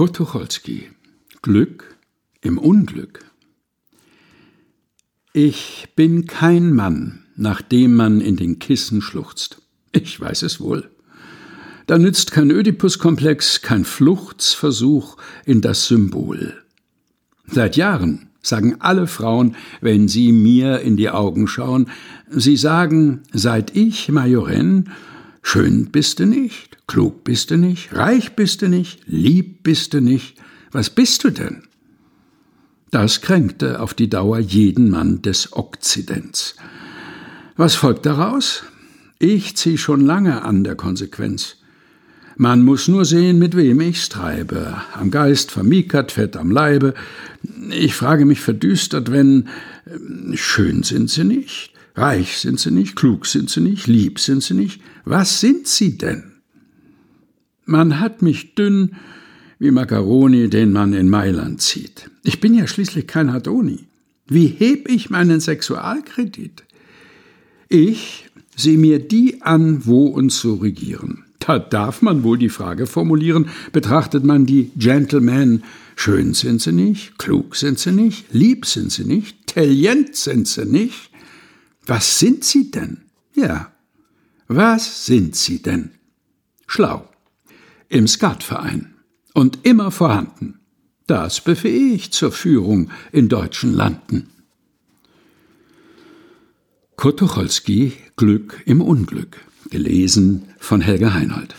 Kurt Tucholsky Glück im Unglück Ich bin kein Mann, nach dem man in den Kissen schluchzt. Ich weiß es wohl. Da nützt kein Ödipus-Komplex, kein Fluchtsversuch in das Symbol. Seit Jahren sagen alle Frauen, wenn sie mir in die Augen schauen, sie sagen, seit ich Majorenn, schön bist du nicht, klug bist du nicht, reich bist du nicht, lieb bist du nicht, was bist du denn? Das kränkte auf die Dauer jeden Mann des Okzidents. Was folgt daraus? Ich zieh schon lange an der Konsequenz. Man muss nur sehen, mit wem ich's treibe. Am Geist vermiekert, fett am Leibe. Ich frage mich verdüstert, wenn äh, schön sind sie nicht, reich sind sie nicht, klug sind sie nicht, lieb sind sie nicht. Was sind sie denn? Man hat mich dünn wie Macaroni, den man in Mailand zieht. Ich bin ja schließlich kein Hadoni. Wie heb ich meinen Sexualkredit? Ich sehe mir die an, wo uns so regieren. Da darf man wohl die Frage formulieren, betrachtet man die Gentlemen, schön sind sie nicht, klug sind sie nicht, lieb sind sie nicht, talent sind sie nicht. Was sind sie denn? Ja, was sind sie denn? Schlau. Im Skatverein. Und immer vorhanden. Das befähigt zur Führung in deutschen Landen. Kurt Tucholsky Glück im Unglück Gelesen von Helga Heinold.